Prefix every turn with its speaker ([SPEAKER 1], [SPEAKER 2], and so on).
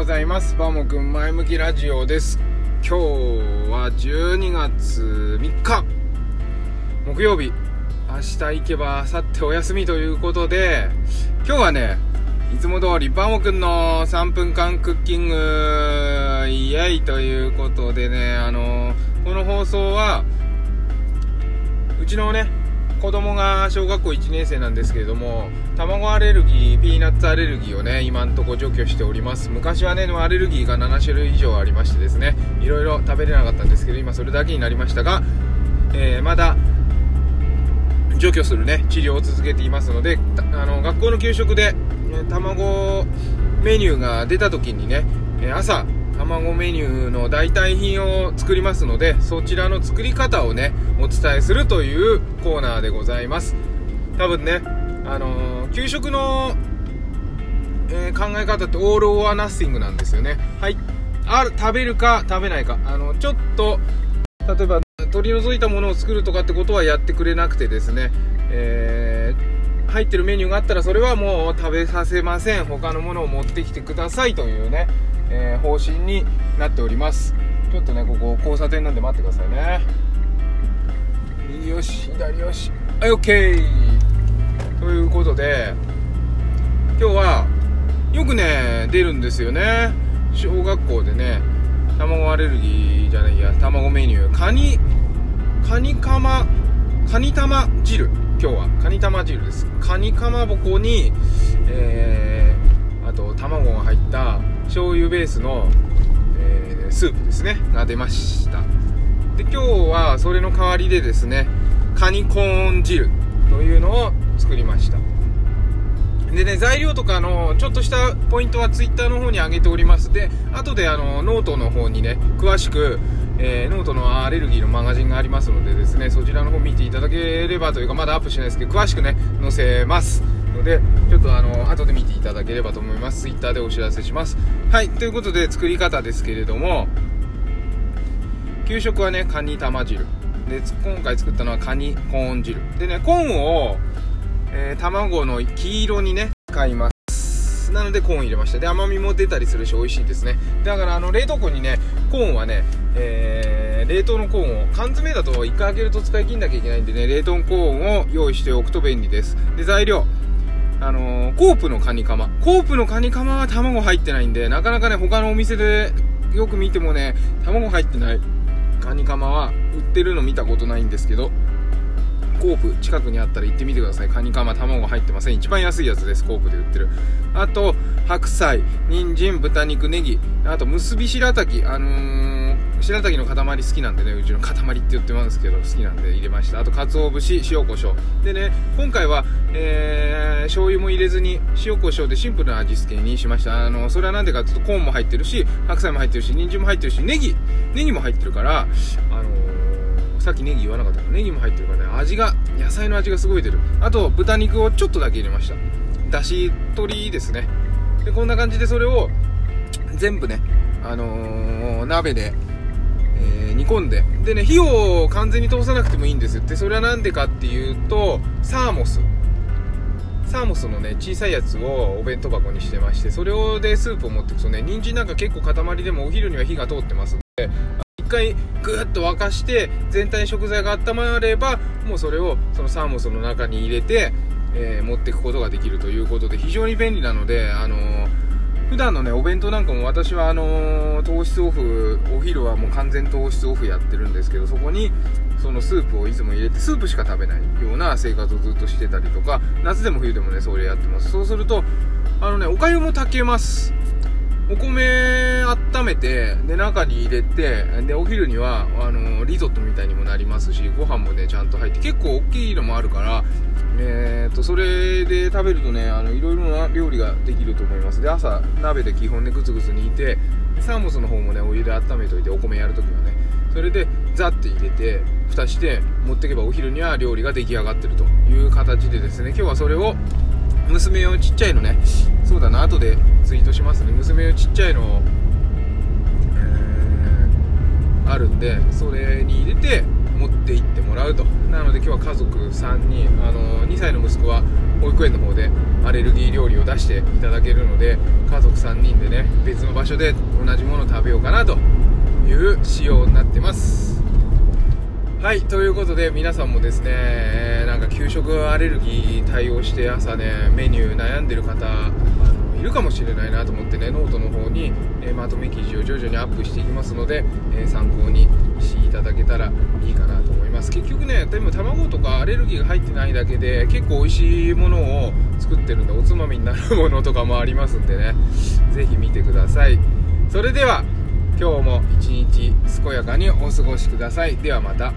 [SPEAKER 1] ございます。バモくん前向きラジオです。今日は12月3日。木曜日。明日行けば明後日お休みということで今日はねいつも通りバモくんの3分間クッキングイエイということでねあのこの放送はうちのね子供が小学校1年生なんですけれども卵アレルギーピーナッツアレルギーをね今んとこ除去しております。昔はねアレルギーが7種類以上ありましてですねいろいろ食べれなかったんですけど今それだけになりましたが、えー、まだ除去するね治療を続けていますのであの学校の給食で、ね、卵メニューが出た時にね朝卵メニューの代替品を作りますのでそちらの作り方をねお伝えするというコーナーでございます。多分ねあのー、給食の、えー、考え方ってオール・オア・ナッシングなんですよね。はい。ある食べるか食べないか。あのちょっと例えば取り除いたものを作るとかってことはやってくれなくてですね、えー、入ってるメニューがあったらそれはもう食べさせません。他のものを持ってきてくださいというねえー、方針になっております。ちょっとねここ交差点なんで待ってくださいね。右よし左よし。はい OK ということで今日はよくね出るんですよね。小学校でね卵アレルギーじゃないや卵メニュー。カニカニカマカニ玉汁。今日はカニ玉汁です。カニかまぼこに、えー、あと卵が入った醤油ベースの、えー、スープですね。が出ました。で今日はそれの代わりでですねカニコーン汁というのを作りました。でね材料とかのちょっとしたポイントは Twitter の方に上げております。で後であのノートの方にね詳しくえー、ノートのアレルギーのマガジンがありますのでですねそちらの方見ていただければというかまだアップしないですけど詳しくね載せます。のでちょっとあの後で見ていただければと思います。Twitter でお知らせします。はいということで作り方ですけれども給食はねカニ玉汁。で今回作ったのはカニコーン汁。でねコーンを、えー、卵の黄色にね使います。なのでコーン入れました。で甘みも出たりするし美味しいですね。だからあの冷凍庫にねコーンはね、えー、冷凍のコーンを缶詰だと1回開けると使い切んなきゃいけないんでね冷凍コーンを用意しておくと便利です。で材料。あのー、コープのカニカマ。コープのカニカマは卵入ってないんで、なかなかね、他のお店でよく見てもね、卵入ってないカニカマは売ってるの見たことないんですけど、コープ近くにあったら行ってみてください。カニカマ卵入ってません。一番安いやつです、コープで売ってる。あと、白菜、人参、豚肉、ネギ、あと、結び白滝、あのー白滝の塊好きなんでね。うちの塊って言ってますけど好きなんで入れました。あと鰹節塩コショウ。でね今回は、えー、醤油も入れずに塩コショウでシンプルな味付けにしました。あのそれはなんでかっていうとコーンも入ってるし白菜も入ってるし人参も入ってるしネギネギも入ってるからあのー、さっきネギ言わなかったからネギも入ってるからね。味が野菜の味がすごい出る。あと豚肉をちょっとだけ入れました。だし鶏ですね。でこんな感じでそれを全部ねあのー、鍋でえー、煮込んで。でね火を完全に通さなくてもいいんですよ。でそれは何でかっていうとサーモス。サーモスのね小さいやつをお弁当箱にしてましてそれをでスープを持っていくとね人参なんか結構塊でもお昼には火が通ってますんで。回ぐーっと沸かして全体に食材が温まればもうそれをそのサーモスの中に入れて、えー、持っていくことができるということで非常に便利なのであのー普段のねお弁当なんかも私はあのー、糖質オフお昼はもう完全糖質オフやってるんですけどそこにそのスープをいつも入れてスープしか食べないような生活をずっとしてたりとか夏でも冬でもねそれやってます。そうするとあのねおかゆも炊けます。お米温めてで中に入れてでお昼にはあのリゾットみたいにもなりますしご飯もねちゃんと入って結構大きいのもあるからえーと、それで食べるとねあのいろいろな料理ができると思います。で朝鍋で基本ねグツグツ煮てサーモスの方もねお湯で温めといてお米やるときはねそれでザッて入れて蓋して持っていけばお昼には料理が出来上がってるという形でですね今日はそれを娘用ちっちゃいのね。そうだな後でツイートしますね。娘用ちっちゃいの、えー、あるんでそれに入れて持って行ってもらうと。なので今日は家族3人あの2歳の息子は保育園の方でアレルギー料理を出していただけるので家族3人でね別の場所で同じものを食べようかなという仕様になってます。はいということで皆さんもですね、えー、なんか給食アレルギー対応して朝ねメニュー悩んでる方あのいるかもしれないなと思ってねノートの方に、えー、まとめ記事を徐々にアップしていきますので、えー、参考にしていただけたらいいかなと思います。結局ねでも卵とかアレルギーが入ってないだけで結構美味しいものを作ってるんでおつまみになるものとかもありますんでね是非見てください。それでは今日も一日健やかにお過ごしください。ではまた。